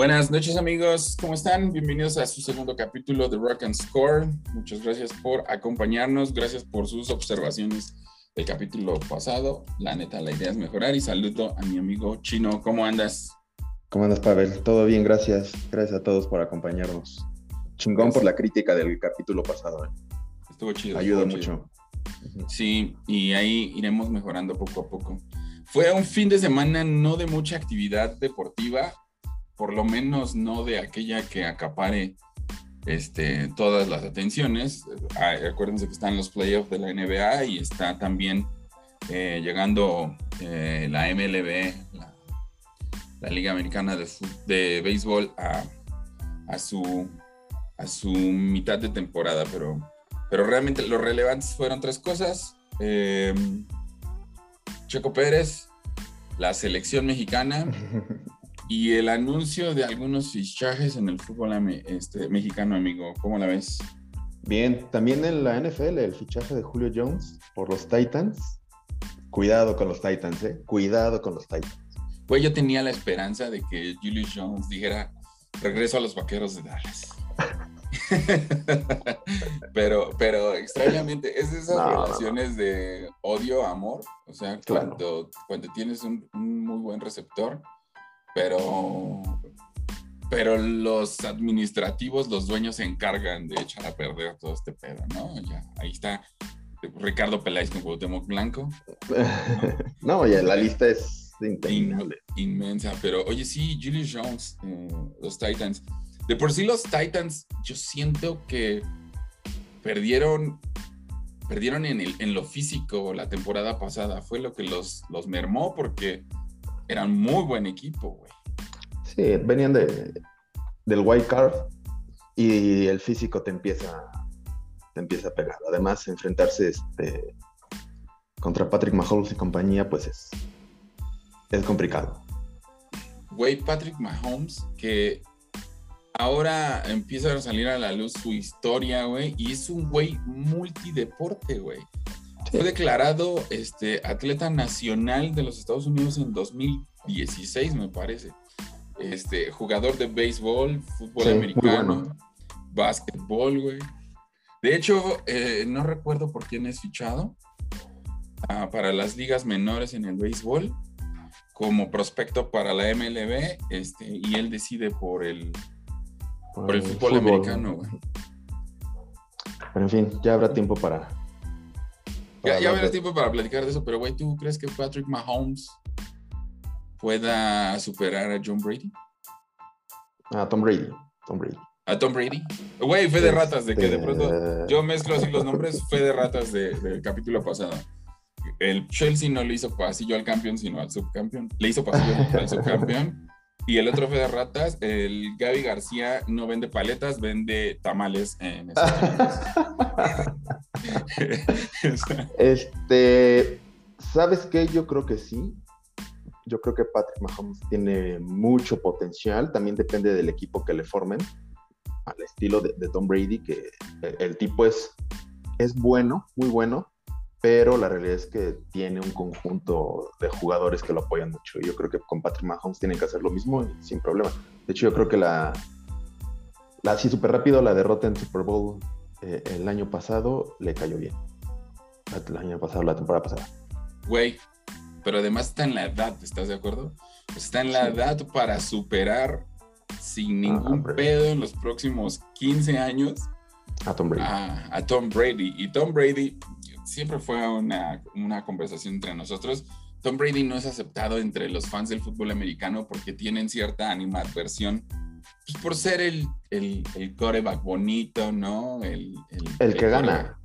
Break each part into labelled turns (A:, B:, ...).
A: Buenas noches amigos, ¿cómo están? Bienvenidos a su segundo capítulo de Rock and Score. Muchas gracias por acompañarnos, gracias por sus observaciones del capítulo pasado. La neta, la idea es mejorar y saludo a mi amigo Chino. ¿Cómo andas?
B: ¿Cómo andas, Pavel? Todo bien, gracias. Gracias a todos por acompañarnos. Chingón por la crítica del capítulo pasado. ¿eh?
A: Estuvo chido.
B: Ayuda
A: estuvo
B: mucho.
A: chido. Sí, y ahí iremos mejorando poco a poco. Fue un fin de semana no de mucha actividad deportiva, por lo menos no de aquella que acapare este, todas las atenciones. Ah, acuérdense que están los playoffs de la NBA y está también eh, llegando eh, la MLB, la, Liga Americana de, Béisbol, a, su, mitad de temporada, pero, pero realmente lo relevantes fueron tres cosas. Eh, Checo Pérez, la selección mexicana y el anuncio de algunos fichajes en el fútbol este, mexicano, amigo. ¿Cómo la ves?
B: Bien, también en la NFL, el fichaje de Julio Jones por los Titans. Cuidado con los Titans, ¿eh? Cuidado con los Titans.
A: Pues yo tenía la esperanza de que Julius Jones dijera, regreso a los vaqueros de Dallas. pero, pero extrañamente, es de esas
B: No, no, no.
A: relaciones de odio-amor. O sea,
B: Claro.
A: cuando, cuando tienes un, un muy buen receptor, pero, pero los administrativos, los dueños se encargan de echar a perder todo este pedo, ¿no? Ya, ahí está Ricardo Peláez con Cuauhtémoc Blanco.
B: no, ya la lista es.
A: In- inmensa, pero oye, sí, Julius Jones, eh, los Titans. De por sí, los Titans, yo siento que perdieron, perdieron en, el- en lo físico la temporada pasada. Fue lo que los, los mermó porque eran muy buen equipo, güey.
B: Sí, venían de, del white card y el físico te empieza, te empieza a pegar. Además, enfrentarse este, contra Patrick Mahomes y compañía, pues es, es complicado.
A: Güey, Patrick Mahomes, que ahora empieza a salir a la luz su historia, güey, y es un güey multideporte, güey. Fue declarado este, atleta nacional de los Estados Unidos en 2016, me parece. Este, jugador de béisbol, fútbol
B: Sí,
A: americano,
B: bueno.
A: básquetbol, güey. De hecho, eh, no recuerdo por quién es fichado ah, para las ligas menores en el béisbol como prospecto para la MLB, este, y él decide por el, por el fútbol, americano, güey.
B: Pero en fin, ya habrá tiempo para.
A: Ya, ya habrá
B: de-
A: tiempo para platicar de eso, pero güey, ¿tú crees que Patrick Mahomes pueda superar a John Brady?
B: Ah, Tom Brady. Tom Brady.
A: ¿A Tom Brady? Güey, fe de ratas, de que de
B: Este,
A: pronto yo mezclo así los nombres, fe de ratas de- del capítulo pasado. El Chelsea no le hizo pasillo al campeón, sino al subcampeón. Le hizo pasillo al subcampeón. Y el otro fe de ratas, el Gaby García no vende paletas, vende tamales en.
B: Este, ¿sabes qué? Yo creo que sí. Yo creo que Patrick Mahomes tiene mucho potencial. También depende del equipo que le formen. Al estilo de, de Tom Brady, que el, el tipo es, es bueno, muy bueno, pero la realidad es que tiene un conjunto de jugadores que lo apoyan mucho. Y yo creo que con Patrick Mahomes tienen que hacer lo mismo y sin problema. De hecho, yo creo que la, la así súper rápido, la derrota en Super Bowl eh, el año pasado le cayó bien. El año pasado, la temporada pasada.
A: Güey, pero además está en la edad, ¿estás de acuerdo? Está en la
B: Sí.
A: edad para superar sin ningún pedo en los próximos 15 años
B: A Tom Brady.
A: a, a Tom Brady. Y Tom Brady siempre fue una, una conversación entre nosotros. Tom Brady no es aceptado entre los fans del fútbol americano porque tienen cierta animadversión pues, por ser el, el, el coreback bonito, ¿no? El,
B: el que gana.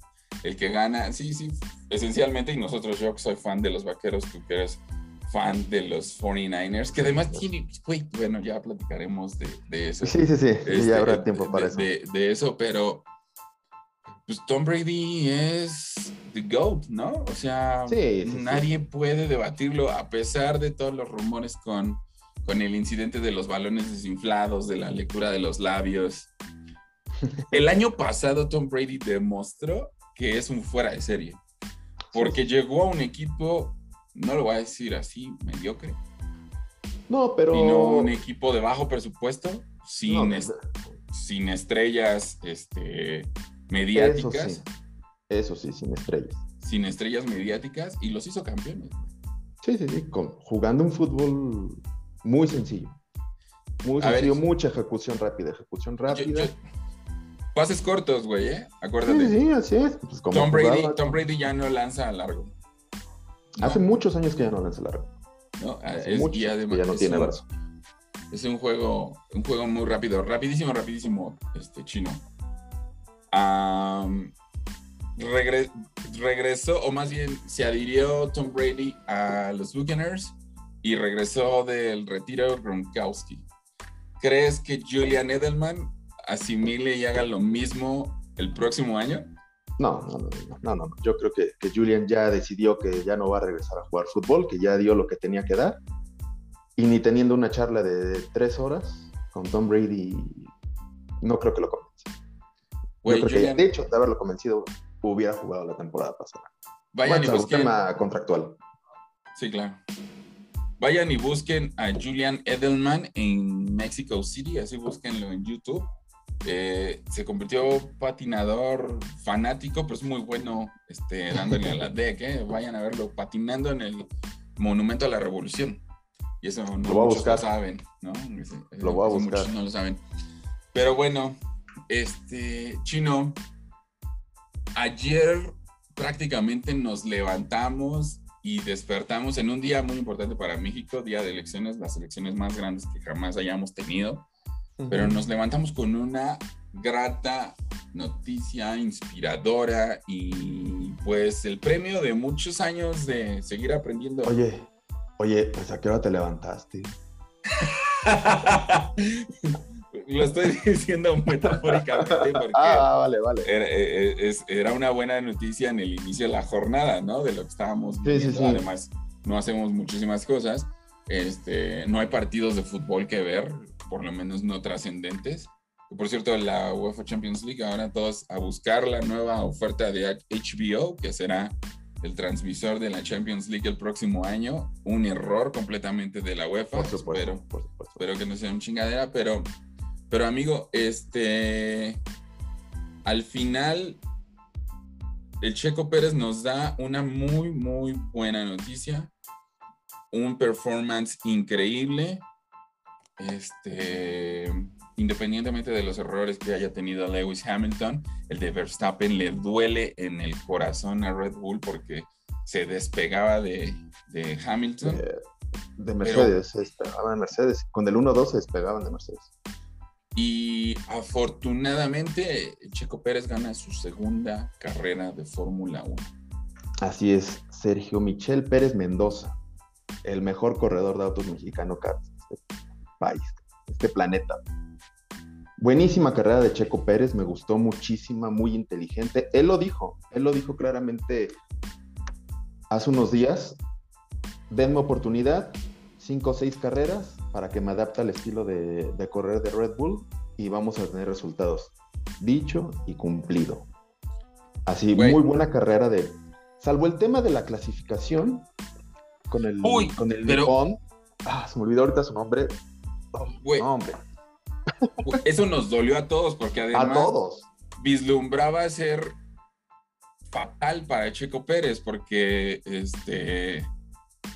A: el que gana, sí, sí, esencialmente, y nosotros, yo que soy fan de los vaqueros, tú que eres fan de los 49ers, que además tiene, bueno, ya platicaremos de, de eso.
B: Sí, sí, sí.
A: Este,
B: ya habrá tiempo para
A: de,
B: eso.
A: De, de eso, pero pues Tom Brady es the GOAT, ¿no? O sea,
B: Sí, sí, sí.
A: nadie puede debatirlo a pesar de todos los rumores con, con el incidente de los balones desinflados, de la lectura de los labios. El año pasado Tom Brady demostró que es un fuera de serie, porque llegó a un equipo, no lo voy a decir así, mediocre,
B: No, pero.
A: Un equipo de bajo presupuesto, sin,
B: No,
A: sin estrellas este, mediáticas.
B: Eso sí. Eso sí, sin estrellas.
A: Sin estrellas mediáticas y los hizo campeones.
B: Sí, sí, sí. Con, jugando un fútbol muy sencillo. Muy
A: A ver,
B: sencillo, mucha ejecución rápida, ejecución rápida.
A: yo- pases cortos, güey, ¿eh? Acuérdate.
B: sí, sí, así es. Pues
A: Tom, Brady, Tom Brady ya no lanza a largo. ¿no?
B: Hace muchos años que ya no lanza largo.
A: ¿no? Ah, es-
B: muchos
A: y
B: años
A: además
B: que ya no tiene
A: un-
B: brazo.
A: Es un juego, un juego muy rápido, rapidísimo, rapidísimo, este chino. Regresó, o más bien se adhirió Tom Brady a los Buccaneers y regresó del retiro Gronkowski. ¿Crees que Julian Edelman asimile y haga lo mismo el próximo año?
B: No, no, no, no, no, no. Yo creo que, que Julian ya decidió que ya no va a regresar a jugar fútbol, que ya dio lo que tenía que dar. Y ni teniendo una charla de tres horas con Tom Brady, no creo que lo
A: Güey,
B: Yo creo que,
A: Julian,
B: de hecho, de haberlo convencido, hubiera jugado la temporada pasada.
A: vayan y busquen.
B: tema contractual.
A: Sí, claro. Vayan y busquen a Julian Edelman en Mexico City, así búsquenlo en YouTube. Eh, se convirtió patinador fanático, pero es muy bueno este, dándole a la deck. eh. Vayan a verlo patinando en el Monumento a la Revolución. Y eso no
B: Lo voy a buscar.
A: lo saben, ¿no?
B: Lo voy a buscar.
A: Muchos no lo saben. Pero bueno, este, Chino, ayer prácticamente nos levantamos y despertamos en un día muy importante para México, día de elecciones, las elecciones más grandes que jamás hayamos tenido, pero nos levantamos con una grata noticia inspiradora y pues el premio de muchos años de seguir aprendiendo.
B: Oye, oye, pues a qué hora te levantaste.
A: Lo estoy diciendo metafóricamente porque
B: Ah, vale, vale.
A: era, eh, es- era una buena noticia en el inicio de la jornada, ¿no? De lo que estábamos
B: Sí,
A: viviendo.
B: sí, sí.
A: Además, no hacemos muchísimas cosas. Este, no hay partidos de fútbol que ver, por lo menos no trascendentes. Por cierto, la UEFA Champions League, ahora todos a buscar la nueva oferta de HBO, que será el transmisor de la Champions League el próximo año. Un error completamente de la UEFA.
B: Por supuesto,
A: espero
B: por supuesto.
A: espero que no sea un chingadera, pero, pero amigo, este, al final, el Checo Pérez nos da una muy, muy buena noticia, un performance increíble, este, independientemente de los errores que haya tenido Lewis Hamilton, el de Verstappen le duele en el corazón a Red Bull porque se despegaba de, de Hamilton.
B: De Mercedes, se despegaban de Mercedes. Con el 1-2 se despegaban de Mercedes.
A: Y afortunadamente, Checo Pérez gana su segunda carrera de Fórmula 1.
B: Así es, Sergio Michel Pérez Mendoza, el mejor corredor de autos mexicano este país, este planeta. Buenísima carrera de Checo Pérez, me gustó muchísima, muy inteligente. Él lo dijo, él lo dijo claramente hace unos días. Denme oportunidad, cinco o seis carreras para que me adapte al estilo de, de correr de Red Bull y vamos a tener resultados. Dicho y cumplido. Así, muy buena carrera de. Salvo el tema de la clasificación con el,
A: Uy,
B: con el
A: pero-.
B: Ah, se me olvidó ahorita su nombre.
A: Güey.
B: hombre.
A: Eso nos dolió a todos porque además
B: A todos.
A: vislumbraba ser fatal para Checo Pérez porque este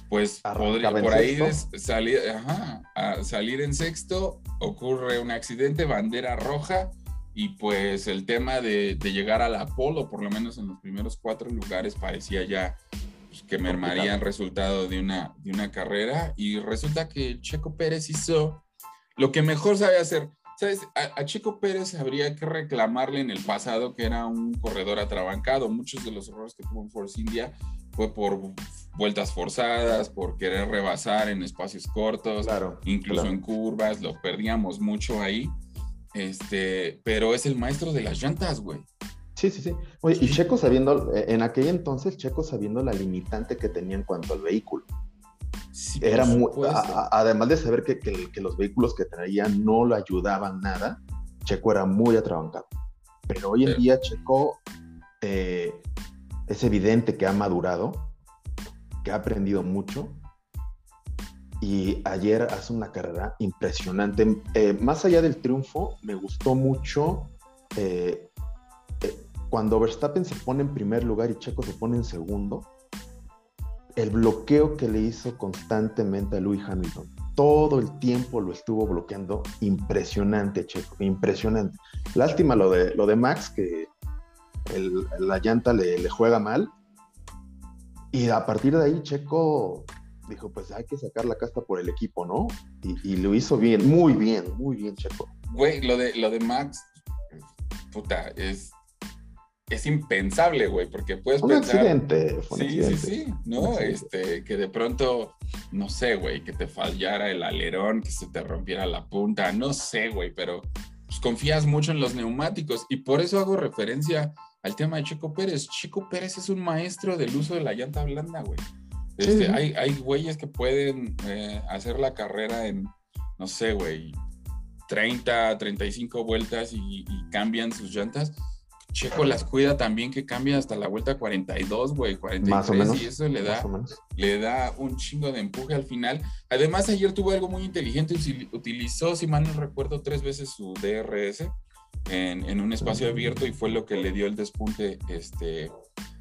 A: pues podría por ahí des- salir ajá, a salir en sexto ocurre un accidente bandera roja y pues el tema de, de llegar a la polo por lo menos en los primeros cuatro lugares parecía ya pues, que mermaría el resultado de una de una carrera y resulta que Checo Pérez hizo lo que mejor sabe hacer ¿Sabes? A, a Checo Pérez habría que reclamarle en el pasado que era un corredor atrabancado. Muchos de los errores que tuvo en Force India fue por vueltas forzadas, por querer rebasar en espacios cortos,
B: Claro.
A: incluso
B: claro.
A: en curvas, lo perdíamos mucho ahí. Este, pero es el maestro de las llantas, güey.
B: Sí, sí, sí. Oye, y. Checo sabiendo, eh, en aquel entonces, Checo sabiendo la limitante que tenía en cuanto al vehículo.
A: Sí,
B: Era muy, a- además de saber que, que- que los vehículos que traían no lo ayudaban nada, Checo era muy atrabancado. Pero hoy en día Checo eh, es evidente que ha madurado, que ha aprendido mucho y ayer hace una carrera impresionante. Eh, más allá del triunfo, me gustó mucho eh, cuando Verstappen se pone en primer lugar y Checo se pone en segundo, el bloqueo que le hizo constantemente a Louis Hamilton. Todo el tiempo lo estuvo bloqueando. Impresionante, Checo, impresionante. Lástima lo de, lo de Max, que la llanta le, juega mal. Y a partir de ahí, Checo dijo, pues hay que sacar la casta por el equipo, ¿no? Y, lo hizo bien, muy bien, muy bien, Checo.
A: Güey, lo de, lo de Max, puta, es, es impensable, güey, porque puedes
B: un Accidente,
A: fue un sí, sí, sí, ¿no? Este, que de pronto, no sé, güey, que te fallara el alerón, que se te rompiera la punta, no sé, güey, pero pues, confías mucho en los neumáticos y por eso hago referencia al tema de Checo Pérez. Checo Pérez es un maestro del uso de la llanta blanda, güey. Este, hay, hay güeyes que pueden eh, hacer la carrera en, no sé, güey, 30, 35 vueltas y, cambian sus llantas. Checo las cuida también que cambia hasta la vuelta 42, güey, 43 más o menos, y eso le da, le da un chingo de empuje al final. Además, ayer tuvo algo muy inteligente, utilizó, si mal no recuerdo, tres veces su DRS en, en un espacio abierto y fue lo que le dio el despunte este,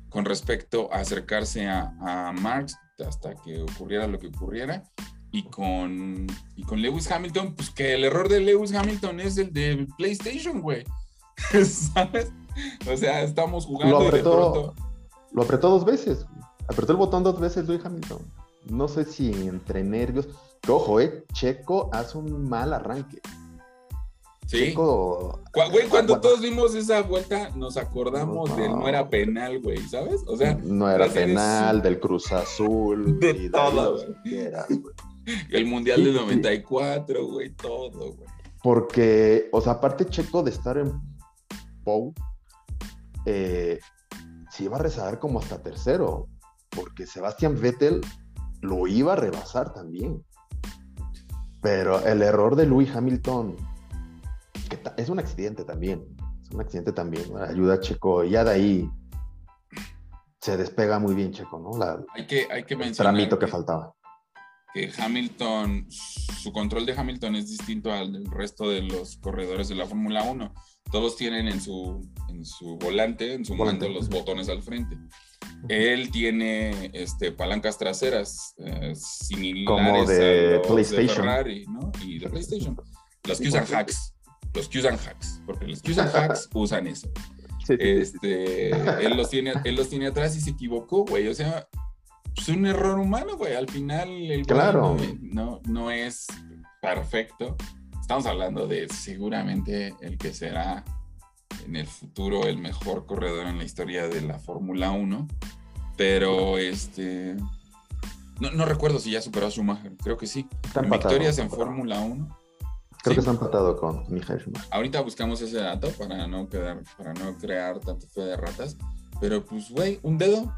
A: con respecto a acercarse a, a Marx hasta que ocurriera lo que ocurriera. Y con, y con Lewis Hamilton, pues que el error de Lewis Hamilton es el de PlayStation, güey. ¿Sabes? O sea, estamos jugando
B: lo apretó, Lo apretó dos veces. Apretó el botón dos veces Lewis Hamilton. No sé si entre nervios. Que ojo, eh, Checo hace un mal arranque.
A: Sí. Güey, cuando todos vimos esa vuelta, nos acordamos del no era penal, güey, ¿sabes? O sea,
B: no era penal, del Cruz Azul,
A: de todo, güey. El Mundial del 94, güey, todo, güey.
B: Porque, o sea, aparte Checo de estar en Pou, eh, se iba a rezar como hasta tercero, porque Sebastián Vettel lo iba a rebasar también. Pero el error de Louis Hamilton es un accidente también. Es un accidente también. Ayuda a Checo. Ya de ahí se despega muy bien Checo, ¿no?
A: hay que, hay que mencionar.
B: El tramito que, faltaba.
A: Que Hamilton, su control de Hamilton es distinto al del resto de los corredores de la Fórmula 1. Todos tienen en su, en su volante, en su volante, los botones al frente. Él tiene este, palancas traseras eh, similares
B: Como de PlayStation.
A: Ferrari, ¿no? Y de PlayStation. Los que usan hacks los que usan hacks, porque los que usan hacks usan eso. este, él los tiene, él los tiene atrás y se equivocó, güey. O sea, es un error humano, güey. Al final el
B: claro.
A: no, no es perfecto. Estamos hablando de seguramente el que será en el futuro el mejor corredor en la historia de la Fórmula 1. Pero este. No, no, recuerdo si ya superó a Schumacher, creo que sí. Victorias en Fórmula 1.
B: Creo que está empatado con Michael
A: Ahorita buscamos ese dato para no quedar, para no crear tanto fe de ratas. Pero pues, güey, un dedo.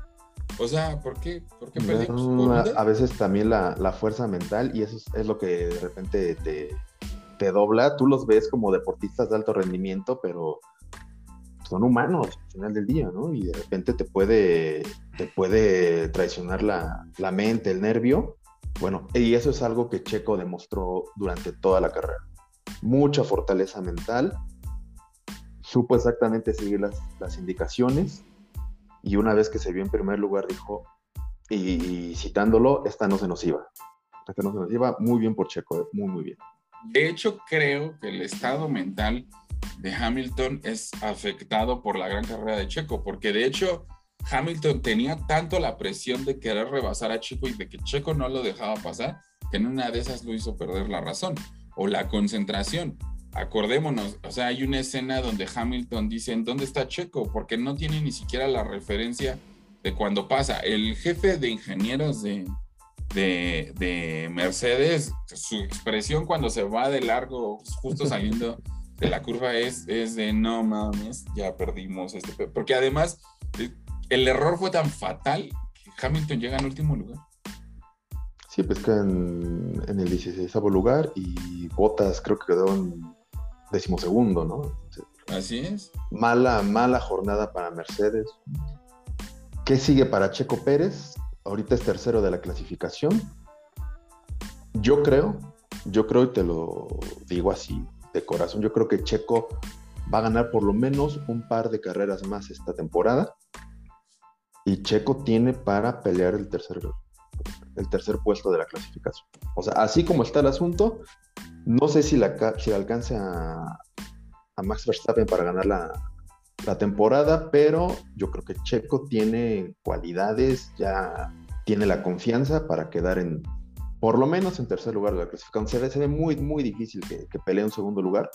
A: O sea, ¿por qué, ¿Por qué perdimos?
B: a veces también la, la, fuerza mental, y eso es, lo que de repente te, te, dobla. Tú los ves como deportistas de alto rendimiento, pero son humanos al final del día, ¿no? Y de repente te puede, te puede traicionar la, la mente, el nervio. Bueno, y eso es algo que Checo demostró durante toda la carrera mucha fortaleza mental, supo exactamente seguir las, indicaciones y una vez que se vio en primer lugar dijo, y, citándolo, esta no se nos iba. Esta no se nos iba, muy bien por Checo, eh, muy, muy bien.
A: De hecho, creo que el estado mental de Hamilton es afectado por la gran carrera de Checo, porque de hecho Hamilton tenía tanto la presión de querer rebasar a Checo y de que Checo no lo dejaba pasar, que en una de esas lo hizo perder la razón o la concentración. Acordémonos, o sea, hay una escena donde Hamilton dice, ¿dónde está Checo? Porque no tiene ni siquiera la referencia de cuando pasa. El jefe de ingenieros de, de, Mercedes, su expresión cuando se va de largo, justo saliendo de la curva, es, es de no mames, ya perdimos este. Porque además, el error fue tan fatal que Hamilton llega en último lugar.
B: Sí, pues en, en el 16 lugar y Botas creo que quedó en decimosegundo, ¿no?
A: Así es.
B: Mala, mala jornada para Mercedes. ¿Qué sigue para Checo Pérez? Ahorita es tercero de la clasificación. Yo creo, yo creo y te lo digo así de corazón, yo creo que Checo va a ganar por lo menos un par de carreras más esta temporada y Checo tiene para pelear el tercer, el tercer puesto de la clasificación. O sea, así como está el asunto, no sé si, la, si alcance a, a Max Verstappen para ganar la, la temporada, pero yo creo que Checo tiene cualidades, ya tiene la confianza para quedar en, por lo menos en tercer lugar de la clasificación. Se ve, muy, muy difícil que, que, pelee un segundo lugar,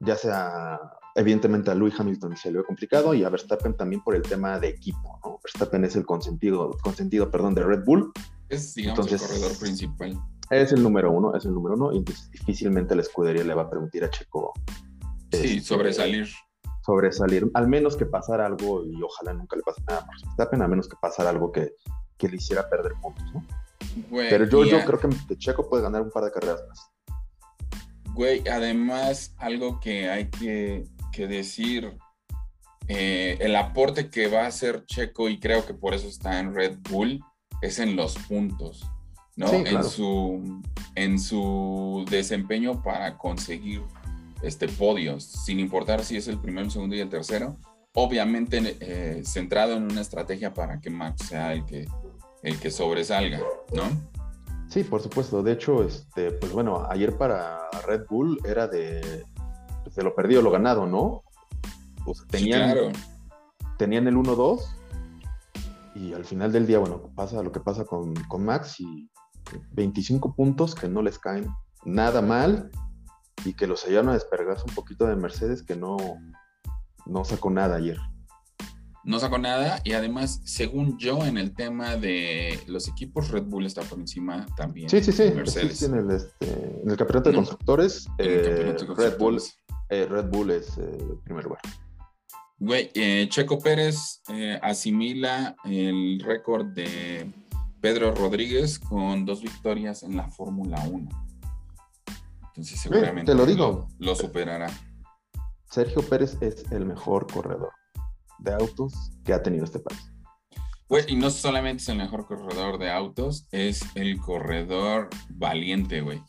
B: ya sea, evidentemente a Louis Hamilton se le ve complicado y a Verstappen también por el tema de equipo, ¿no? Verstappen es el consentido, consentido perdón, de Red Bull.
A: Es, digamos, entonces, el corredor principal.
B: Es el número uno, es el número uno, y entonces difícilmente la escudería le va a permitir a Checo
A: sí, este, sobresalir
B: sobresalir, al menos que pasara algo, y ojalá nunca le pase nada a Verstappen, a menos que pasara algo que, que le hiciera perder puntos, ¿no? Pero yo, yo creo que Checo puede ganar un par de carreras más.
A: Güey, además, algo que hay que, que decir, eh, el aporte que va a hacer Checo, y creo que por eso está en Red Bull, es en los puntos, ¿no? Sí, claro. en, su, en su desempeño para conseguir este, podios, sin importar si es el primero, el segundo y el tercero, obviamente eh, centrado en una estrategia para que Max sea el que, el que sobresalga, ¿no?
B: Sí, por supuesto. De hecho, este, pues bueno, ayer para Red Bull era de, pues de lo perdido, lo ganado, ¿no? Pues tenían, tenían el 1-2 y al final del día, bueno, pasa lo que pasa con, con Max y 25 puntos que no les caen nada mal y que los ayudaron a despergarse un poquito de Mercedes que no, no sacó nada ayer.
A: No sacó nada y además, según yo, en el tema de los equipos, Red Bull está por encima también.
B: Sí, sí, sí. Mercedes. en, el, este, en, el, campeonato de constructores, eh, Red, Bull, eh, Red Bull es el eh, primer lugar.
A: Güey, eh, Checo Pérez asimila el récord de Pedro Rodríguez con dos victorias en la Fórmula 1. Entonces seguramente
B: te lo, digo.
A: Lo, superará.
B: Sergio Pérez es el mejor corredor de autos que ha tenido este país.
A: Pues, y no solamente es el mejor corredor de autos, es el corredor valiente, güey.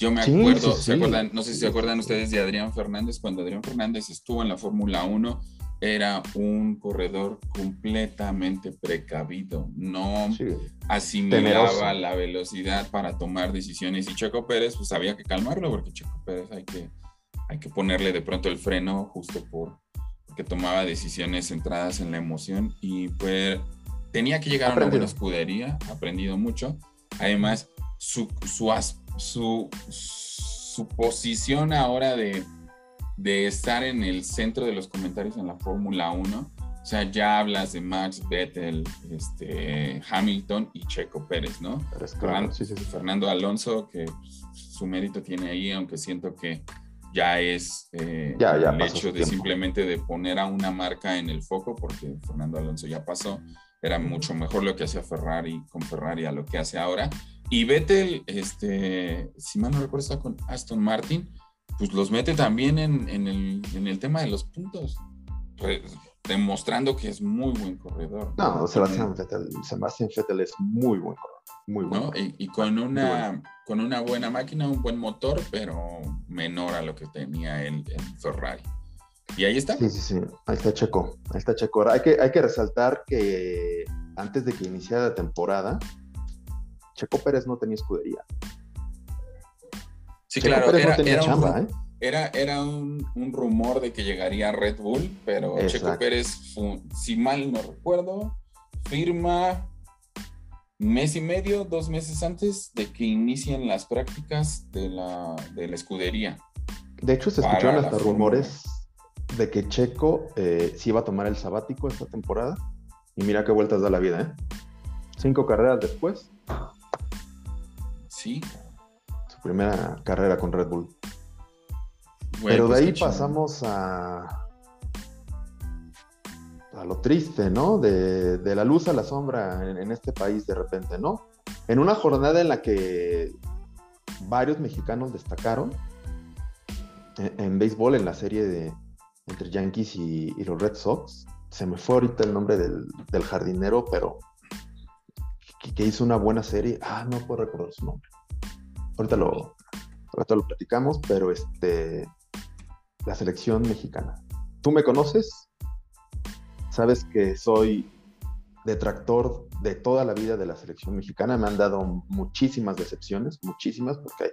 A: Yo me acuerdo, ¿se acuerdan? No sé si se acuerdan ustedes de Adrián Fernández, cuando Adrián Fernández estuvo en la Fórmula 1, era un corredor completamente precavido, no asimilaba la velocidad para tomar decisiones. Y Checo Pérez pues había que calmarlo porque Checo Pérez hay que, hay que ponerle de pronto el freno justo por porque tomaba decisiones centradas en la emoción. Y pues tenía que llegar a una buena escudería, aprendido mucho, además su, su, su, su posición ahora de de estar en el centro de los comentarios en la Fórmula 1. O sea, ya hablas de Max, Vettel, este, Hamilton y Checo Pérez, ¿no? Fernando, sí, sí, sí. Fernando Alonso, que su mérito tiene ahí, aunque siento que ya es eh, ya, ya el hecho de simplemente de poner a una marca en el foco, porque Fernando Alonso ya pasó, era mucho mejor lo que hacía Ferrari con Ferrari a lo que hace ahora. Y Vettel, este, si mal no recuerdo, está con Aston Martin pues los mete también en, el, tema de los puntos, demostrando que es muy buen corredor.
B: No, Sebastián Vettel, Sebastián Vettel es muy buen corredor, muy bueno.
A: Y, con, una, con una buena máquina, un buen motor, pero menor a lo que tenía el, Ferrari. Y ahí está.
B: Sí, sí, sí. Ahí está Checo. Ahí está Checo. Hay que, hay que resaltar que antes de que iniciara la temporada, Checo Pérez no tenía escudería.
A: Sí, claro, era, un, ¿eh? era, un, rumor de que llegaría a Red Bull, pero Checo Pérez, si mal no recuerdo, firma mes y medio, dos meses antes de que inicien las prácticas de la, de la escudería.
B: De hecho, se escucharon hasta rumores de que Checo eh, sí iba a tomar el sabático esta temporada. Y mira qué vueltas da la vida, ¿eh? Cinco carreras después.
A: Sí,
B: primera carrera con Red Bull. Pero de pues ahí pasamos a, a lo triste, ¿no? De, la luz a la sombra en, este país de repente, ¿no? En una jornada en la que varios mexicanos destacaron en, béisbol, en la serie de entre Yankees y, los Red Sox. Se me fue ahorita el nombre del, jardinero, pero que, que, hizo una buena serie. Ah, no puedo recordar su nombre ahorita lo, ahorita lo platicamos, pero este, la selección mexicana. Tú me conoces, sabes que soy detractor de toda la vida de la selección mexicana. Me han dado muchísimas decepciones, muchísimas, porque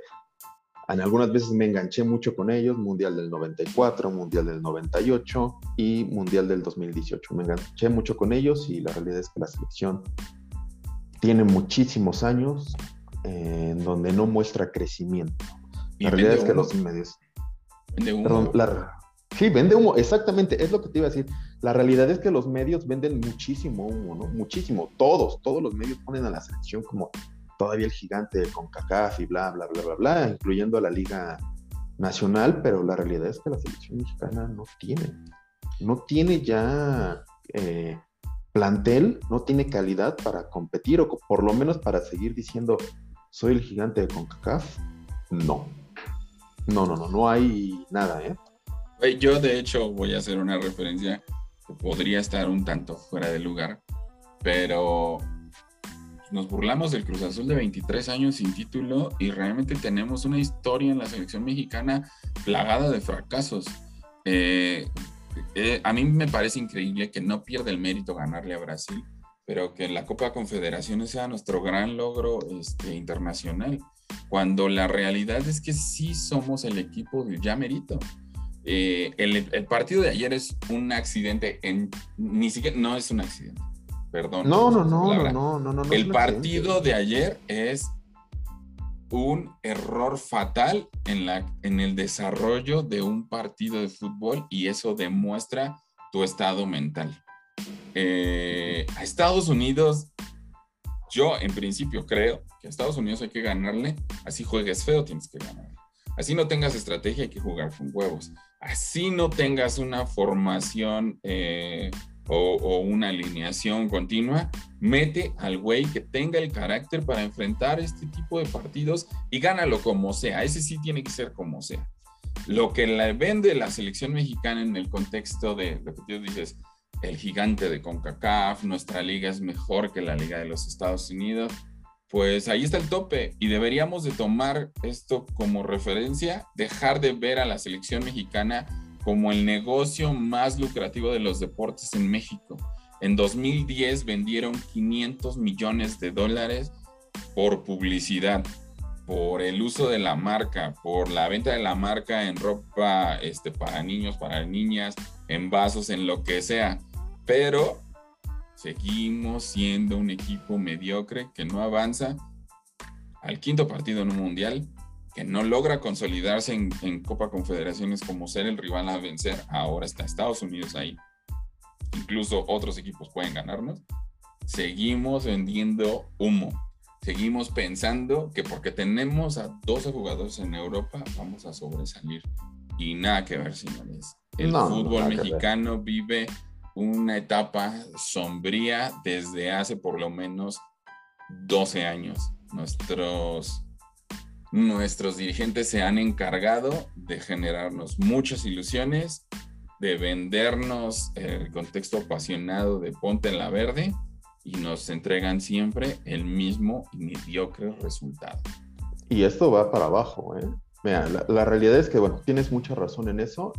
B: en algunas veces me enganché mucho con ellos, Mundial del 94, Mundial del 98 y Mundial del 2018. Me enganché mucho con ellos y la realidad es que la selección tiene muchísimos años eh, en donde no muestra crecimiento. La realidad es que los medios...
A: Vende humo.
B: sí, vende humo, exactamente, es lo que te iba a decir. La realidad es que los medios venden muchísimo humo, ¿no? Muchísimo. Todos, todos los medios ponen a la selección como todavía el gigante con CACAF y bla, bla, bla, bla, bla, incluyendo a la Liga Nacional, pero la realidad es que la selección mexicana no tiene, no tiene ya eh, plantel, no tiene calidad para competir o por lo menos para seguir diciendo soy el gigante de CONCACAF. No, no, no, no, no hay nada, ¿eh?
A: Yo de hecho voy a hacer una referencia que podría estar un tanto fuera de lugar, pero nos burlamos del Cruz Azul de 23 años sin título y realmente tenemos una historia en la selección mexicana plagada de fracasos. Eh, eh, a mí me parece increíble que no pierda el mérito ganarle a Brasil, pero que la Copa Confederaciones sea nuestro gran logro este, internacional, cuando la realidad es que sí somos el equipo de ya mérito. Eh, el, el, partido de ayer es un accidente, en, ni siquiera, no es un accidente Perdón.
B: No, no, no, no, no, no,
A: El partido de ayer es un error fatal en, la, en el desarrollo de un partido de fútbol y eso demuestra tu estado mental. Eh, a Estados Unidos, yo en principio creo que a Estados Unidos hay que ganarle, así juegues feo, tienes que ganarle. Así no tengas estrategia, hay que jugar con huevos. Así no tengas una formación eh, o, una alineación continua, mete al güey que tenga el carácter para enfrentar este tipo de partidos y gánalo como sea. Ese sí tiene que ser como sea. Lo que le vende la selección mexicana en el contexto de lo que tú dices, el gigante de CONCACAF, nuestra liga es mejor que la liga de los Estados Unidos, pues ahí está el tope y deberíamos de tomar esto como referencia, dejar de ver a la selección mexicana como el negocio más lucrativo de los deportes en México. En 2010 vendieron 500 millones de dólares por publicidad, por el uso de la marca, por la venta de la marca en ropa este, para niños, para niñas, en vasos, en lo que sea. Pero seguimos siendo un equipo mediocre que no avanza al quinto partido en un mundial que no logra consolidarse en, Copa Confederaciones como ser el rival a vencer, ahora está Estados Unidos ahí. Incluso otros equipos pueden ganarnos. Seguimos vendiendo humo. Seguimos pensando que porque tenemos a 12 jugadores en Europa vamos a sobresalir. Y nada que ver, señores. El fútbol mexicano vive una etapa sombría desde hace por lo menos 12 años. Nuestros nuestros dirigentes se han encargado de generarnos muchas ilusiones, de vendernos el contexto apasionado de Ponte en la Verde y nos entregan siempre el mismo y mediocre resultado.
B: Y esto va para abajo, ¿eh? Mira, la, realidad es que, bueno, tienes mucha razón en eso.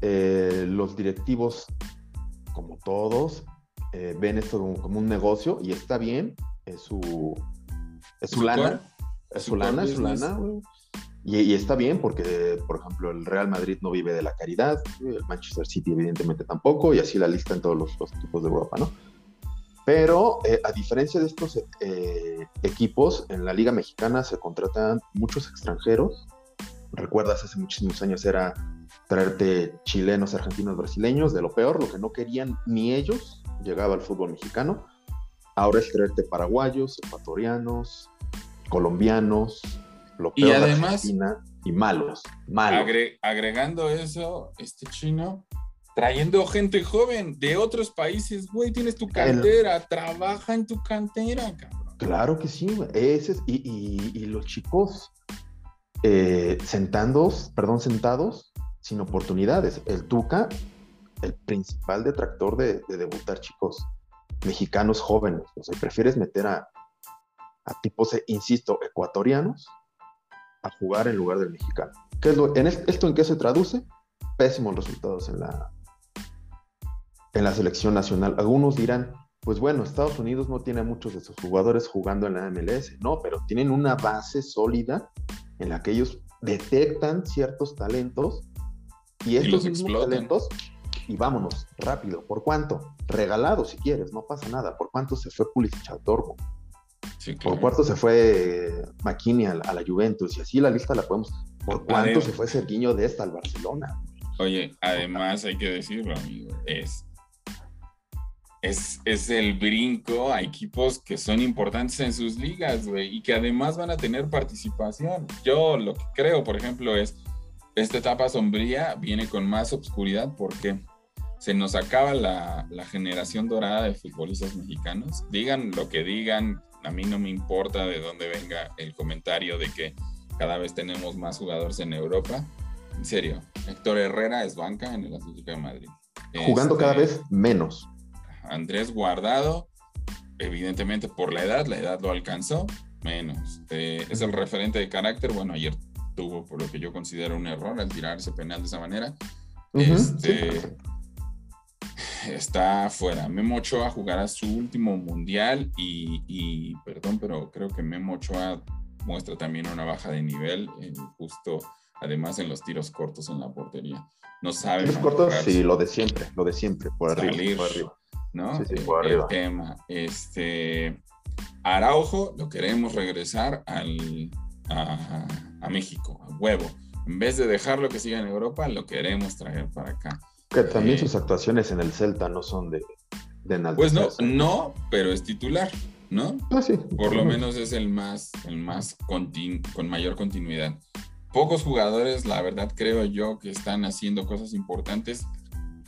B: Eh, los directivos, como todos, eh, ven esto como, un negocio y está bien, es su, es su lana, su lana, es su lana, Y, está bien porque, por ejemplo, el Real Madrid no vive de la caridad, el Manchester City evidentemente tampoco, y así la lista en todos los, equipos de Europa, ¿no? Pero eh, a diferencia de estos eh, equipos, en la Liga Mexicana se contratan muchos extranjeros. Recuerdas, hace muchísimos años era traerte chilenos, argentinos, brasileños, de lo peor, lo que no querían ni ellos, llegaba al fútbol mexicano. Ahora es traerte paraguayos, ecuatorianos, colombianos,
A: lo peor y además,
B: y malos, malos.
A: agregando eso, este chino, trayendo gente joven de otros países, güey, tienes tu cantera, trabaja en tu cantera, cabrón.
B: Claro que sí, ese es, y, los chicos eh, sentados, perdón, sentados, sin oportunidades. El Tuca, el principal detractor de, de debutar chicos mexicanos jóvenes. O sea, prefieres meter a, a tipos, insisto, ecuatorianos a jugar en lugar del mexicano. ¿Qué es lo, en ¿Esto en qué se traduce? Pésimos resultados en la, en la selección nacional. Algunos dirán, pues bueno, Estados Unidos no tiene a muchos de sus jugadores jugando en la MLS. No, pero tienen una base sólida en la que ellos detectan ciertos talentos y estos mismos talentos y vámonos, rápido. ¿Por cuánto? Regalado si quieres, no pasa nada. ¿Por cuánto se fue Pulisic ¿Por cuánto se fue McKinney a, la Juventus? Y así la lista la podemos. ¿Por cuánto se fue Serginho de esta al Barcelona?
A: Oye, además hay que decirlo, amigo, es es, es, el brinco a equipos que son importantes en sus ligas, güey, y que además van a tener participación. Yo lo que creo, por ejemplo, es, esta etapa sombría viene con más obscuridad porque se nos acaba la, la generación dorada de futbolistas mexicanos. Digan lo que digan, a mí no me importa de dónde venga el comentario de que cada vez tenemos más jugadores en Europa. En serio, Héctor Herrera es banca en el Atlético de Madrid.
B: Jugando cada este, vez menos.
A: Andrés Guardado, evidentemente por la edad, la edad lo alcanzó, menos. Eh, es el referente de carácter, bueno, ayer tuvo por lo que yo considero un error al tirar ese penal de esa manera. este, está fuera. Memo Ochoa jugará su último mundial y, perdón, pero creo que Memo Ochoa muestra también una baja de nivel, eh, justo además en los tiros cortos en la portería. No sabe.
B: Tiros cortos, sí, lo de siempre, lo de siempre, por arriba. Por arriba.
A: ¿no? Sí, sí, por arriba. El tema. Este, Araujo lo queremos regresar al, a, México, a huevo. En vez de dejarlo que siga en Europa, lo queremos traer para acá.
B: Que también eh, sus actuaciones en el Celta no son de, de
A: Pues no, no, pero es titular, ¿no?
B: Ah, sí.
A: Por lo menos es el más, el más con mayor continuidad. Pocos jugadores, la verdad, creo yo, que están haciendo cosas importantes.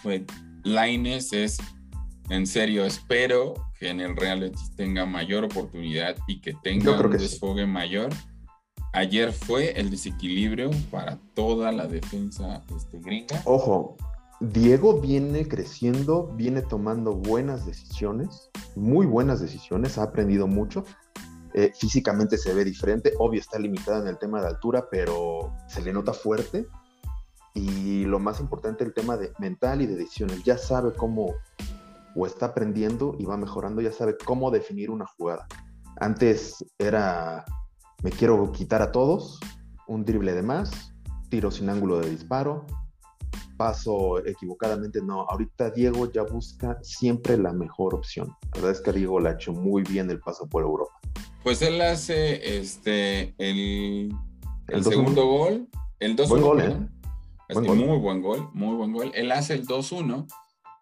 A: Pues Laines es en serio, espero que en el Real Betis tenga mayor oportunidad y que tenga un desfogue mayor. Ayer fue el desequilibrio para toda la defensa este, gringa.
B: Ojo, Diego viene creciendo, viene tomando buenas decisiones, muy buenas decisiones, ha aprendido mucho. Eh, físicamente se ve diferente, obvio está limitada en el tema de altura, pero se le nota fuerte. Y lo más importante, el tema de mental y de decisiones. Ya sabe cómo, o está aprendiendo y va mejorando, ya sabe cómo definir una jugada. Antes era, me quiero quitar a todos, un drible de más, tiro sin ángulo de disparo, paso equivocadamente. No, ahorita Diego ya busca siempre la mejor opción. La verdad es que Diego le ha hecho muy bien el paso por Europa.
A: Pues él hace este el, el, segundo gol, el 2-1.
B: Buen gol, ¿eh?
A: Muy buen gol, muy buen gol. Él hace el 2-1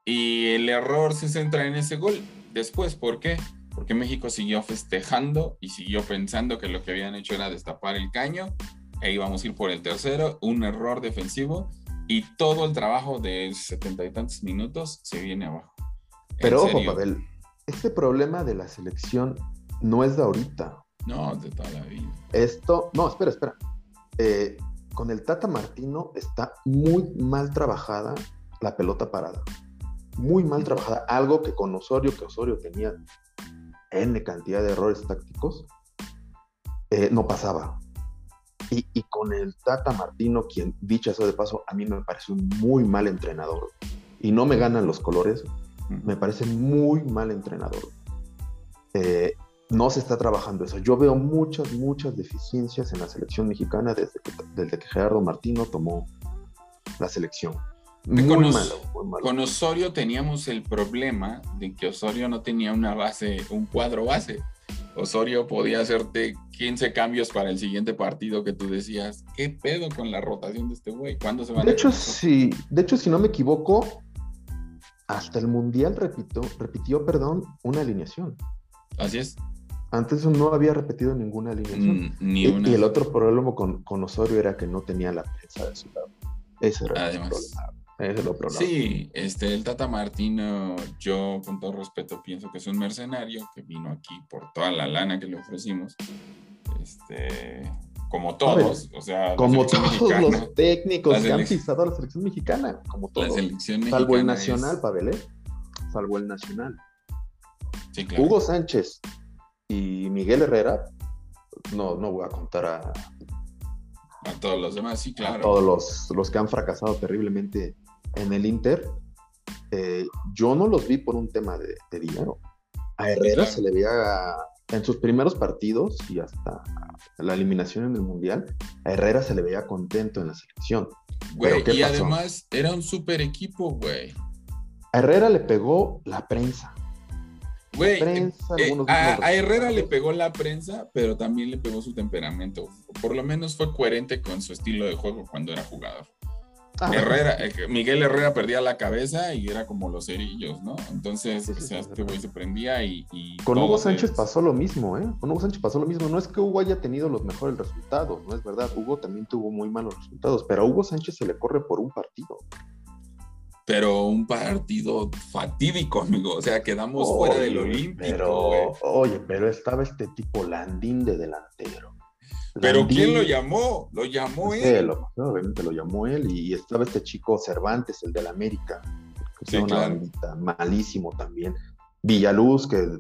A: y el error se centra en ese gol. Después, ¿por qué? Porque México siguió festejando y siguió pensando que lo que habían hecho era destapar el caño e íbamos a ir por el tercero, un error defensivo y todo el trabajo de setenta y tantos minutos se viene abajo.
B: Pero ojo, Pavel, este problema de la selección no es de ahorita.
A: No, de toda la vida.
B: Esto, no, espera, espera. Eh, con el Tata Martino está muy mal trabajada la pelota parada muy mal trabajada, algo que con Osorio, que Osorio tenía N cantidad de errores tácticos, eh, no pasaba. Y, con el Tata Martino, quien, dicho eso de paso, a mí me parece un muy mal entrenador. Y no me ganan los colores, me parece muy mal entrenador. Eh, no se está trabajando eso. Yo veo muchas, muchas deficiencias en la selección mexicana desde desde que Gerardo Martino tomó la selección.
A: Muy con, malo, con Osorio teníamos el problema de que Osorio no tenía una base, un cuadro base. Osorio podía hacerte 15 cambios para el siguiente partido que tú decías, ¿qué pedo con la rotación de este güey? ¿Cuándo se van
B: de hecho, sí, de hecho, si no me equivoco, hasta el Mundial repito, repitió, perdón, una alineación.
A: Así es.
B: Antes no había repetido ninguna alineación.
A: Mm, ni una.
B: Y, el otro problema con, con, Osorio era que no tenía la prensa de su lado. Ese era el problema.
A: Sí, este, el Tata Martino, yo con todo respeto pienso que es un mercenario que vino aquí por toda la lana que le ofrecimos. Este, como todos, o sea,
B: como todos los técnicos que han pisado a la selección mexicana, como todos. Salvo el Nacional, Pavel, Salvo el Nacional. Hugo Sánchez y Miguel Herrera, no, no voy a contar a,
A: A todos los demás, sí, claro.
B: A todos los, los que han fracasado terriblemente en el Inter. Eh, yo no los vi por un tema de, dinero. A Herrera se le veía en sus primeros partidos y hasta la eliminación en el Mundial, a Herrera se le veía contento en la selección.
A: Güey, y además era un super equipo, güey.
B: A Herrera le pegó la prensa.
A: Güey, eh, a, Herrera le pegó la prensa, pero también le pegó su temperamento. Por lo menos fue coherente con su estilo de juego cuando era jugador. Ah. Herrera, eh, Miguel Herrera perdía la cabeza y era como los cerillos, ¿no? Entonces, este güey se prendía y.
B: Con Hugo Sánchez pasó lo mismo, ¿eh? Con Hugo Sánchez pasó lo mismo. No es que Hugo haya tenido los mejores resultados, no es verdad. Hugo también tuvo muy malos resultados, pero a Hugo Sánchez se le corre por un partido
A: pero un partido fatídico, amigo. O sea, quedamos fuera del Olímpico.
B: Pero, oye, pero estaba este tipo Landín de delantero.
A: ¿Pero quién lo llamó? Lo llamó él.
B: Lo, obviamente lo llamó él. Y estaba este chico Cervantes, el del América. Que sí, una bandita, malísimo también. Villaluz, que.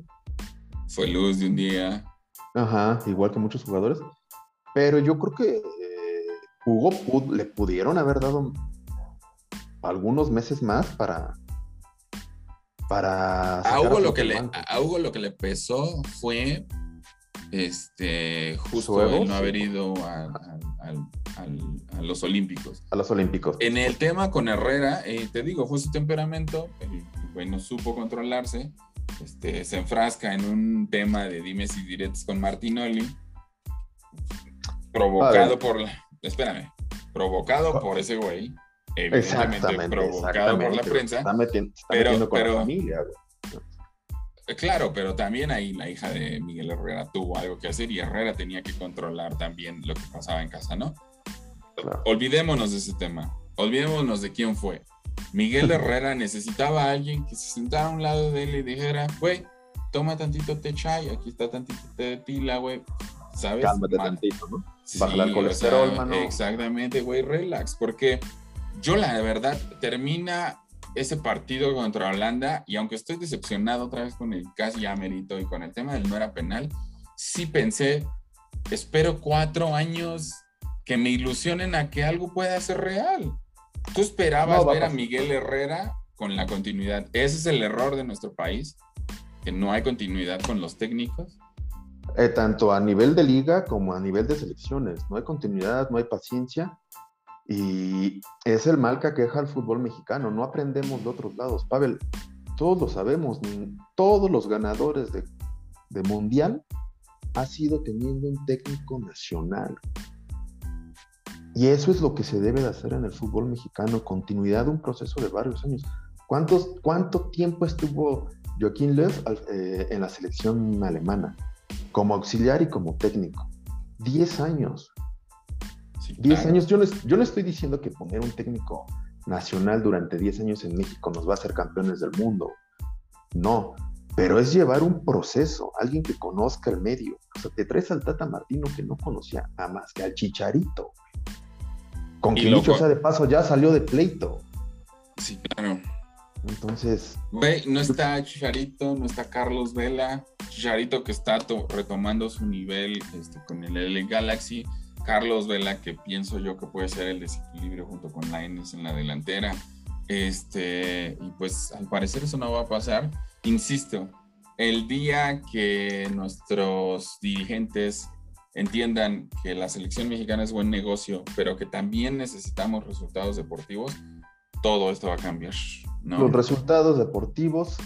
A: Fue luz de un día.
B: Ajá, igual que muchos jugadores. Pero yo creo que Hugo le pudieron haber dado algunos meses más para para
A: a Hugo lo que le a Hugo lo que le pesó fue este justo el no haber ido a, los olímpicos.
B: A los olímpicos.
A: En el tema con Herrera eh, te digo fue su temperamento el güey no supo controlarse este, se enfrasca en un tema de dimes y diretes con Martinoli provocado por la espérame provocado por ese güey evidentemente provocado por la prensa. Está pero, pero, familia, eh, Claro, pero también ahí la hija de Miguel Herrera tuvo algo que hacer y Herrera tenía que controlar también lo que pasaba en casa, ¿no? Olvidémonos de ese tema, olvidémonos de quién fue. Miguel Herrera necesitaba a alguien que se sentara a un lado de él y dijera, güey, toma tantito té chai, aquí está tantito té de tila, güey, ¿sabes?
B: Cálmate tantito, ¿no? Baja el colesterol, mano.
A: Exactamente, güey, relax, porque yo la verdad termina ese partido contra Holanda y aunque estoy decepcionado otra vez con el casi ya merito y con el tema del no era penal, sí pensé, espero cuatro años que me ilusionen a que algo pueda ser real. Tú esperabas ver a Miguel Herrera con la continuidad. Ese es el error de nuestro país, que no hay continuidad con los técnicos.
B: Eh, tanto a nivel de liga como a nivel de selecciones. No hay continuidad, no hay paciencia y es el mal que aqueja al fútbol mexicano. No aprendemos de otros lados. Pavel, todos lo sabemos. Todos los ganadores de, mundial ha sido teniendo un técnico nacional. Y eso es lo que se debe de hacer en el fútbol mexicano, continuidad de un proceso de varios años. ¿Cuántos, ¿Cuánto tiempo estuvo Joaquín Löw eh, en la selección alemana? Como auxiliar y como técnico. Diez años. 10 años, yo no, yo no estoy diciendo que poner un técnico nacional durante 10 años en México nos va a hacer campeones del mundo. No, pero es llevar un proceso, alguien que conozca el medio. O sea, te traes al Tata Martino que no conocía a más que al Chicharito. Con quien dicho sea de paso, ya salió de pleito.
A: Sí, claro.
B: Entonces.
A: Güey, no está Chicharito, no está Carlos Vela. Chicharito que está retomando su nivel este, con el L Galaxy. Carlos Vela, que pienso yo que puede ser el desequilibrio junto con Laines en la delantera. Este, y pues al parecer eso no va a pasar. Insisto, el día que nuestros dirigentes entiendan que la selección mexicana es buen negocio, pero que también necesitamos resultados deportivos, todo esto va a cambiar.
B: Los resultados deportivos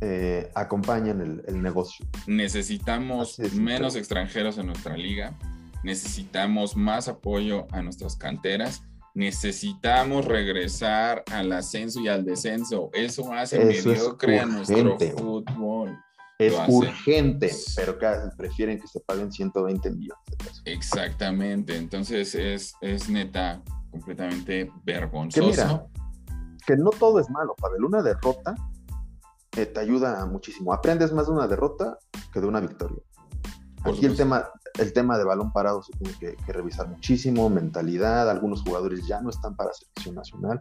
B: eh, acompañan el, el, negocio.
A: Necesitamos menos extranjeros en nuestra liga necesitamos más apoyo a nuestras canteras, necesitamos regresar al ascenso y al descenso. Eso hace mediocre a nuestro fútbol.
B: Es urgente, pero cada prefieren que se paguen 120 millones de pesos.
A: Exactamente, entonces es, es neta completamente vergonzoso.
B: Que, no todo es malo, Pavel. Una derrota eh, te ayuda muchísimo. Aprendes más de una derrota que de una victoria. Aquí el tema, el tema de balón parado se tiene que, revisar muchísimo, mentalidad, algunos jugadores ya no están para selección nacional.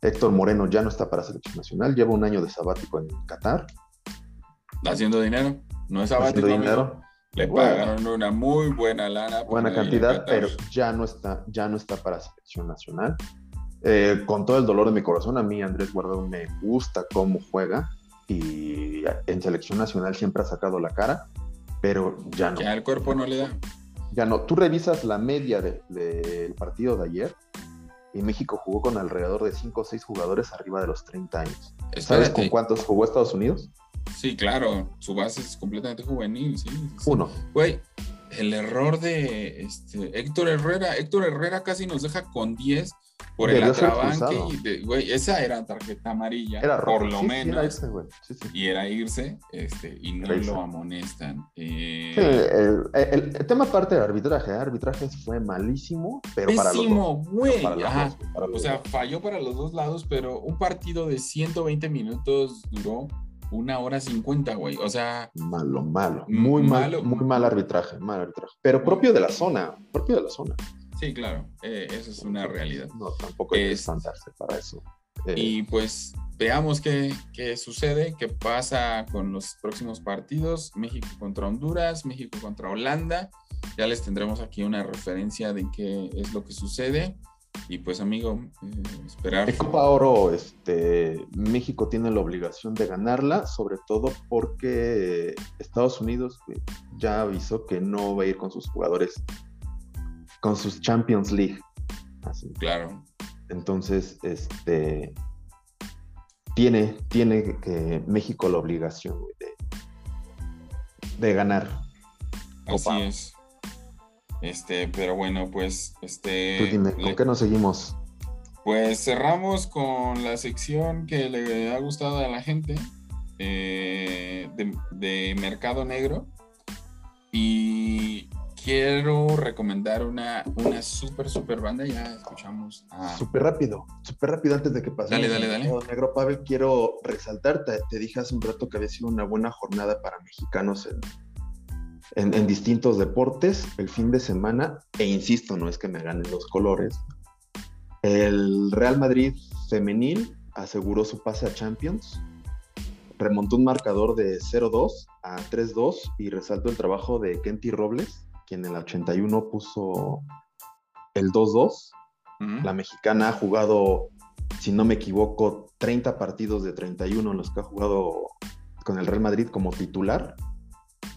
B: Héctor Moreno ya no está para selección nacional, lleva un año de sabático en Qatar.
A: Haciendo dinero, no es sabático.
B: Haciendo dinero.
A: Le pagaron una muy buena lana.
B: Buena cantidad, pero ya no está, ya no está para selección nacional. Eh, con todo el dolor de mi corazón, a mí Andrés Guardado me gusta cómo juega y en selección nacional siempre ha sacado la cara, pero ya no.
A: Ya el cuerpo no le da.
B: Ya no. Tú revisas la media del partido de ayer y México jugó con alrededor de 5 o 6 jugadores arriba de los 30 años. ¿Sabes con cuántos jugó Estados Unidos?
A: Sí, claro, su base es completamente juvenil, sí.
B: Uno.
A: Güey, el error de este, Héctor Herrera, Héctor Herrera casi nos deja con 10 por el atrabanque y güey, esa era tarjeta amarilla, por lo menos. y era irse, este, y no lo amonestan. Eh...
B: El, el, tema aparte de arbitraje, ¿eh? arbitraje fue malísimo, pero dos.
A: güey. O sea, falló para los dos lados, pero un partido de 120 minutos duró una hora cincuenta, güey. O sea.
B: Malo, malo. Muy malo. muy mal arbitraje, mal arbitraje. Pero propio de la zona, propio de la zona.
A: Sí, claro. Eh, eso es una realidad.
B: No, tampoco hay que espantarse para eso.
A: Eh, y pues veamos qué, qué, sucede, qué pasa con los próximos partidos. México contra Honduras, México contra Holanda. Ya les tendremos aquí una referencia de qué es lo que sucede. Y pues, amigo, eh, esperar.
B: En Copa Oro, este, México tiene la obligación de ganarla, sobre todo porque Estados Unidos ya avisó que no va a ir con sus jugadores, con sus Champions League.
A: Así. Claro.
B: Entonces, este, tiene, tiene que México la obligación de, de ganar.
A: Así es. Este, pero bueno, pues, este.
B: Tú dime, ¿con qué nos seguimos?
A: Pues cerramos con la sección que le ha gustado a la gente eh, de, Mercado Negro. Y quiero recomendar una, una súper, súper banda. Ya escuchamos.
B: A... Súper rápido, súper rápido antes de que pase.
A: Dale, dale, dale.
B: Negro, Pavel, quiero resaltar, te, te, dije hace un rato que había sido una buena jornada para mexicanos en, en, distintos deportes el fin de semana, e insisto, no es que me ganen los colores, el Real Madrid femenil aseguró su pase a Champions, remontó un marcador de 0-2 a 3-2 y resaltó el trabajo de Kenty Robles, quien en el 81 puso el 2-2. La mexicana ha jugado, si no me equivoco, 30 partidos de 31 en los que ha jugado con el Real Madrid como titular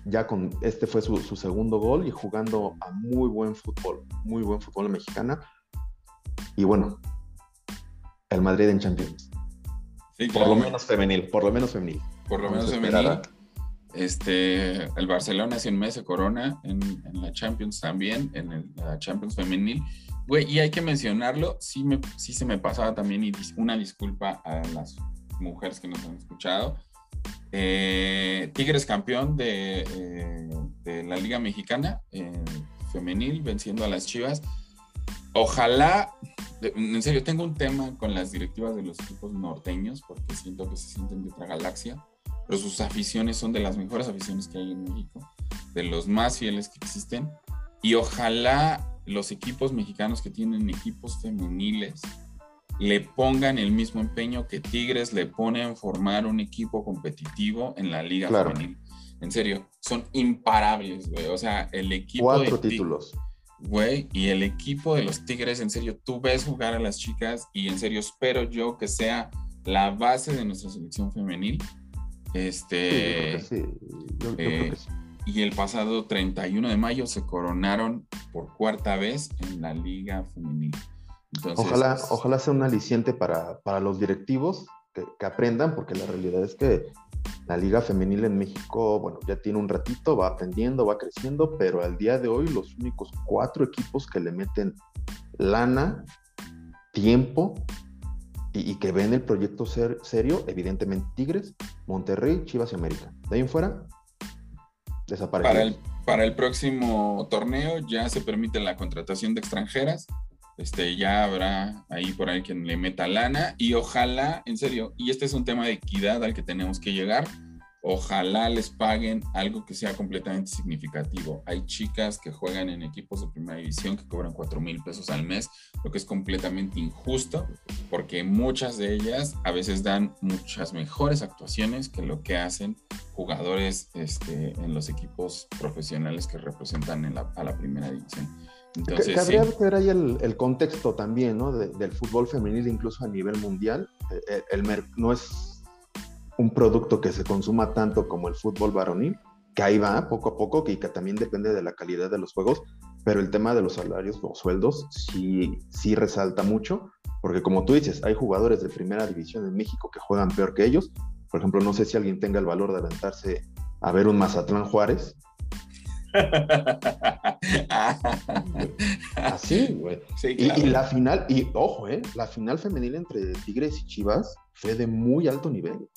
B: ya con este fue su, segundo gol y jugando a muy buen fútbol, muy buen fútbol mexicana. Y bueno, el Madrid en Champions. Por lo menos femenil, por lo menos femenil.
A: Por lo menos femenil. Este, el Barcelona sin mes corona en, la Champions también, en la Champions femenil. Y hay que mencionarlo, sí, me, sí se me pasaba también, y una disculpa a las mujeres que nos han escuchado eh, Tigres campeón de, eh, la Liga Mexicana eh, femenil, venciendo a las Chivas. Ojalá, en serio, tengo un tema con las directivas de los equipos norteños, porque siento que se sienten de otra galaxia, pero sus aficiones son de las mejores aficiones que hay en México, de los más fieles que existen. Y ojalá los equipos mexicanos que tienen equipos femeniles le pongan el mismo empeño que Tigres le pone en formar un equipo competitivo en la Liga Femenil. En serio, son imparables, güey. O sea, el equipo.
B: Cuatro títulos.
A: Güey, y el equipo de los Tigres, en serio, tú ves jugar a las chicas y en serio espero yo que sea la base de nuestra selección femenil. Este. Sí, yo creo que sí. Y el pasado 31 de mayo se coronaron por cuarta vez en la Liga Femenil
B: ojalá, ojalá sea un aliciente para, los directivos que, aprendan, porque la realidad es que la liga femenil en México, bueno, ya tiene un ratito, va aprendiendo, va creciendo, pero al día de hoy los únicos cuatro equipos que le meten lana, tiempo y, que ven el proyecto ser, serio, evidentemente Tigres, Monterrey, Chivas y América. De ahí en fuera, desaparece.
A: Para el, para el próximo torneo ya se permite la contratación de extranjeras este, ya habrá ahí por ahí quien le meta lana y ojalá, en serio, y este es un tema de equidad al que tenemos que llegar, Ojalá les paguen algo que sea completamente significativo. Hay chicas que juegan en equipos de primera división que cobran 4 mil pesos al mes, lo que es completamente injusto, porque muchas de ellas a veces dan muchas mejores actuaciones que lo que hacen jugadores este, en los equipos profesionales que representan a la primera división.
B: Entonces, habría que ver ahí el, contexto también, ¿no? del fútbol femenil, incluso a nivel mundial. Eh, el, el, no es un producto que se consuma tanto como el fútbol varonil, que ahí va poco a poco, que, que también depende de la calidad de los juegos, pero el tema de los salarios o sueldos sí, sí resalta mucho, porque como tú dices, hay jugadores de primera división en México que juegan peor que ellos. Por ejemplo, no sé si alguien tenga el valor de aventarse a ver un Mazatlán Juárez. Así, güey. y, y, la final, y ojo, eh, la final femenil entre Tigres y Chivas fue de muy alto nivel.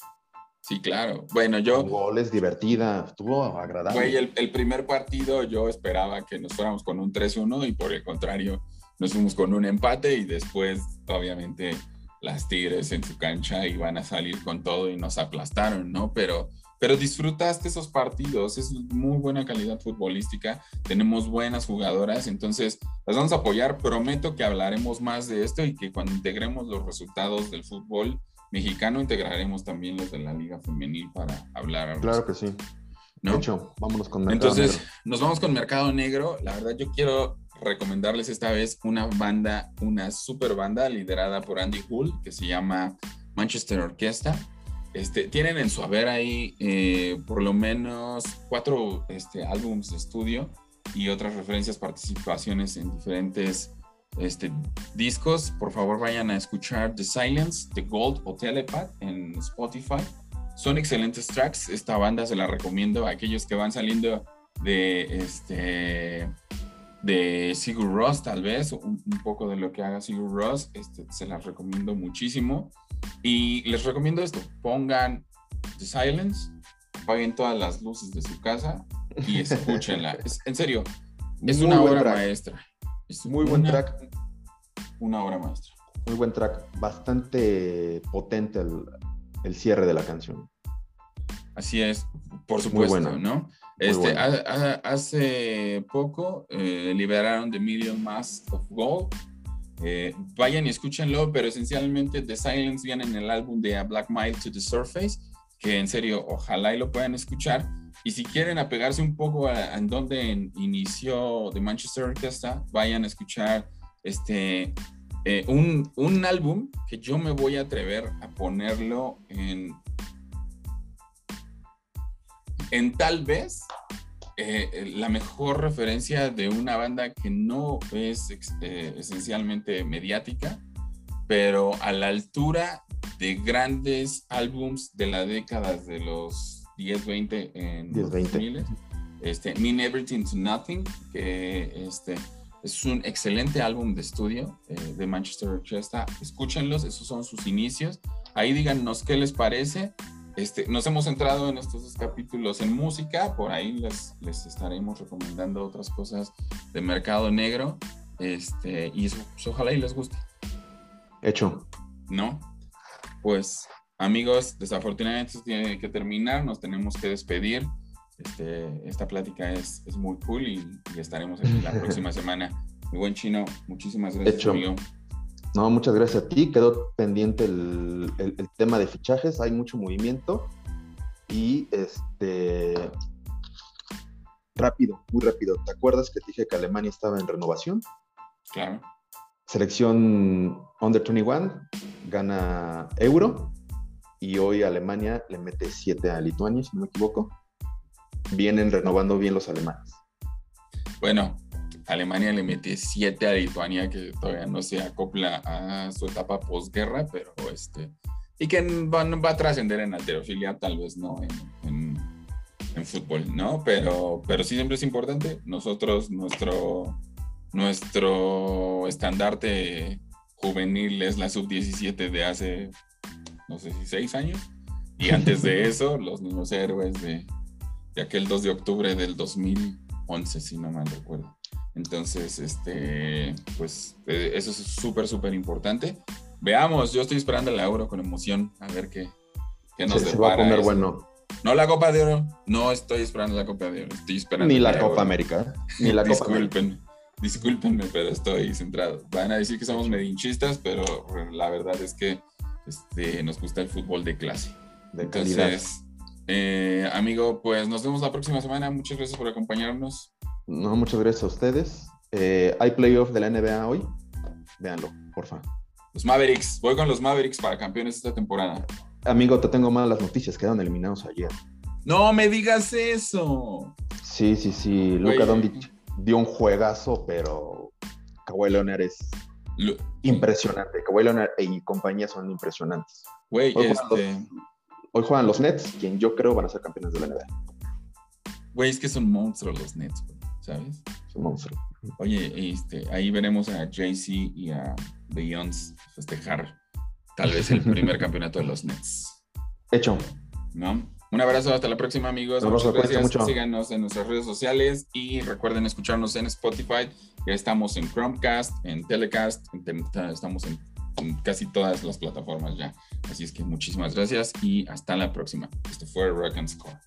A: Sí, claro. Bueno, yo.
B: goles, divertida, estuvo agradable.
A: Güey, el, primer partido yo esperaba que nos fuéramos con un 3-1 y por el contrario, nos fuimos con un empate y después, obviamente, las Tigres en su cancha iban a salir con todo y nos aplastaron, ¿no? Pero, pero disfrutaste esos partidos, es muy buena calidad futbolística, tenemos buenas jugadoras, entonces las vamos a apoyar. Prometo que hablaremos más de esto y que cuando integremos los resultados del fútbol mexicano, integraremos también los de la Liga Femenil para hablar.
B: Claro que sí. ¿No? De hecho, vámonos con
A: Mercado Entonces, nos vamos con Mercado Negro. La verdad, yo quiero recomendarles esta vez una banda, una super banda liderada por Andy Hull, que se llama Manchester Orquesta. Este, tienen en su haber ahí eh, por lo menos cuatro este, álbumes de estudio y otras referencias, participaciones en diferentes este, discos, por favor vayan a escuchar The Silence, The Gold o Telepath en Spotify. Son excelentes tracks. Esta banda se la recomiendo a aquellos que van saliendo de este de Sigur Ross, tal vez, un, poco de lo que haga Sigur Ross, este, se las recomiendo muchísimo. Y les recomiendo esto: pongan The Silence, apaguen todas las luces de su casa y escúchenla. en serio, es una obra maestra.
B: Es muy buen track.
A: Una obra maestra.
B: Muy buen track. Bastante potente el, cierre de la canción.
A: Así es, por supuesto, ¿no? Este, hace poco eh, liberaron The Million Mass of Gold. Eh, vayan y escúchenlo, pero esencialmente The Silence viene en el álbum de A Black Mile to the Surface, que en serio, ojalá y lo puedan escuchar. Y si quieren apegarse un poco a, en donde inició The Manchester Orchestra, vayan a escuchar este, eh, un, un, álbum que yo me voy a atrever a ponerlo en, en tal vez eh, la mejor referencia de una banda que no es eh, esencialmente mediática, pero a la altura de grandes álbums de las décadas de los 10, 20 en 10, 20. Este, Mean Everything to Nothing, que este, es un excelente álbum de estudio eh, de Manchester Orchestra. Escúchenlos, esos son sus inicios. Ahí díganos qué les parece. Este, nos hemos centrado en estos dos capítulos en música, por ahí les, les estaremos recomendando otras cosas de mercado negro. Este, y eso, pues, ojalá y les guste.
B: Hecho.
A: ¿No? Pues Amigos, desafortunadamente esto tiene que terminar, nos tenemos que despedir. Este, esta plática es, es muy cool y, estaremos aquí la próxima semana. Mi buen chino, muchísimas gracias, Hecho.
B: No, muchas gracias a ti. Quedó pendiente el, tema de fichajes, hay mucho movimiento y este rápido, muy rápido. ¿Te acuerdas que te dije que Alemania estaba en renovación?
A: Claro.
B: Selección Under 21 gana euro y hoy Alemania le mete 7 a Lituania, si no me equivoco. Vienen renovando bien los alemanes.
A: Bueno, Alemania le mete 7 a Lituania, que todavía no se acopla a su etapa posguerra, pero este. Y que va, a trascender en alterofilia, tal vez no en, en, fútbol, ¿no? Pero, pero sí siempre es importante. Nosotros, nuestro, nuestro estandarte juvenil es la sub-17 de hace no sé si seis años. Y antes de eso, los niños héroes de, de aquel 2 de octubre del 2011, si no mal recuerdo. Entonces, este, pues eh, eso es súper, súper importante. Veamos, yo estoy esperando el euro con emoción, a ver qué, qué nos
B: se, se va a poner bueno.
A: No la Copa de Oro. No estoy esperando la Copa de Oro. Estoy esperando.
B: Ni la Copa América. Ni la Copa
A: Disculpen. Discúlpenme, pero estoy centrado. Van a decir que somos medinchistas, pero la verdad es que este, nos gusta el fútbol de clase.
B: De
A: Entonces, eh, amigo, pues nos vemos la próxima semana. Muchas gracias por acompañarnos.
B: No, muchas gracias a ustedes. Eh, hay playoff de la NBA hoy. Véanlo, porfa.
A: Los Mavericks. Voy con los Mavericks para campeones esta temporada.
B: Amigo, te tengo malas noticias. Quedaron eliminados ayer.
A: No me digas eso.
B: Sí, sí, sí. Luca Doncic dio un juegazo, pero Kawhi Leonard es Lo... impresionante. Kawhi Leonard y compañía son impresionantes.
A: Güey,
B: hoy,
A: este...
B: juegan los, hoy juegan los Nets, quien yo creo van a ser campeones de la NBA.
A: Güey, es que son monstruos los Nets, ¿sabes?
B: Son monstruos.
A: Oye, este, ahí veremos a Jay-Z y a Beyoncé festejar tal vez el primer campeonato de los Nets.
B: Hecho.
A: ¿No? Un abrazo, hasta la próxima, amigos.
B: Nos
A: Muchas gracias.
B: Mucho.
A: Síganos en nuestras redes sociales y recuerden escucharnos en Spotify. Estamos en Chromecast, en Telecast, en, estamos en, en, casi todas las plataformas ya. Así es que muchísimas gracias y hasta la próxima. Esto fue Rock and Score.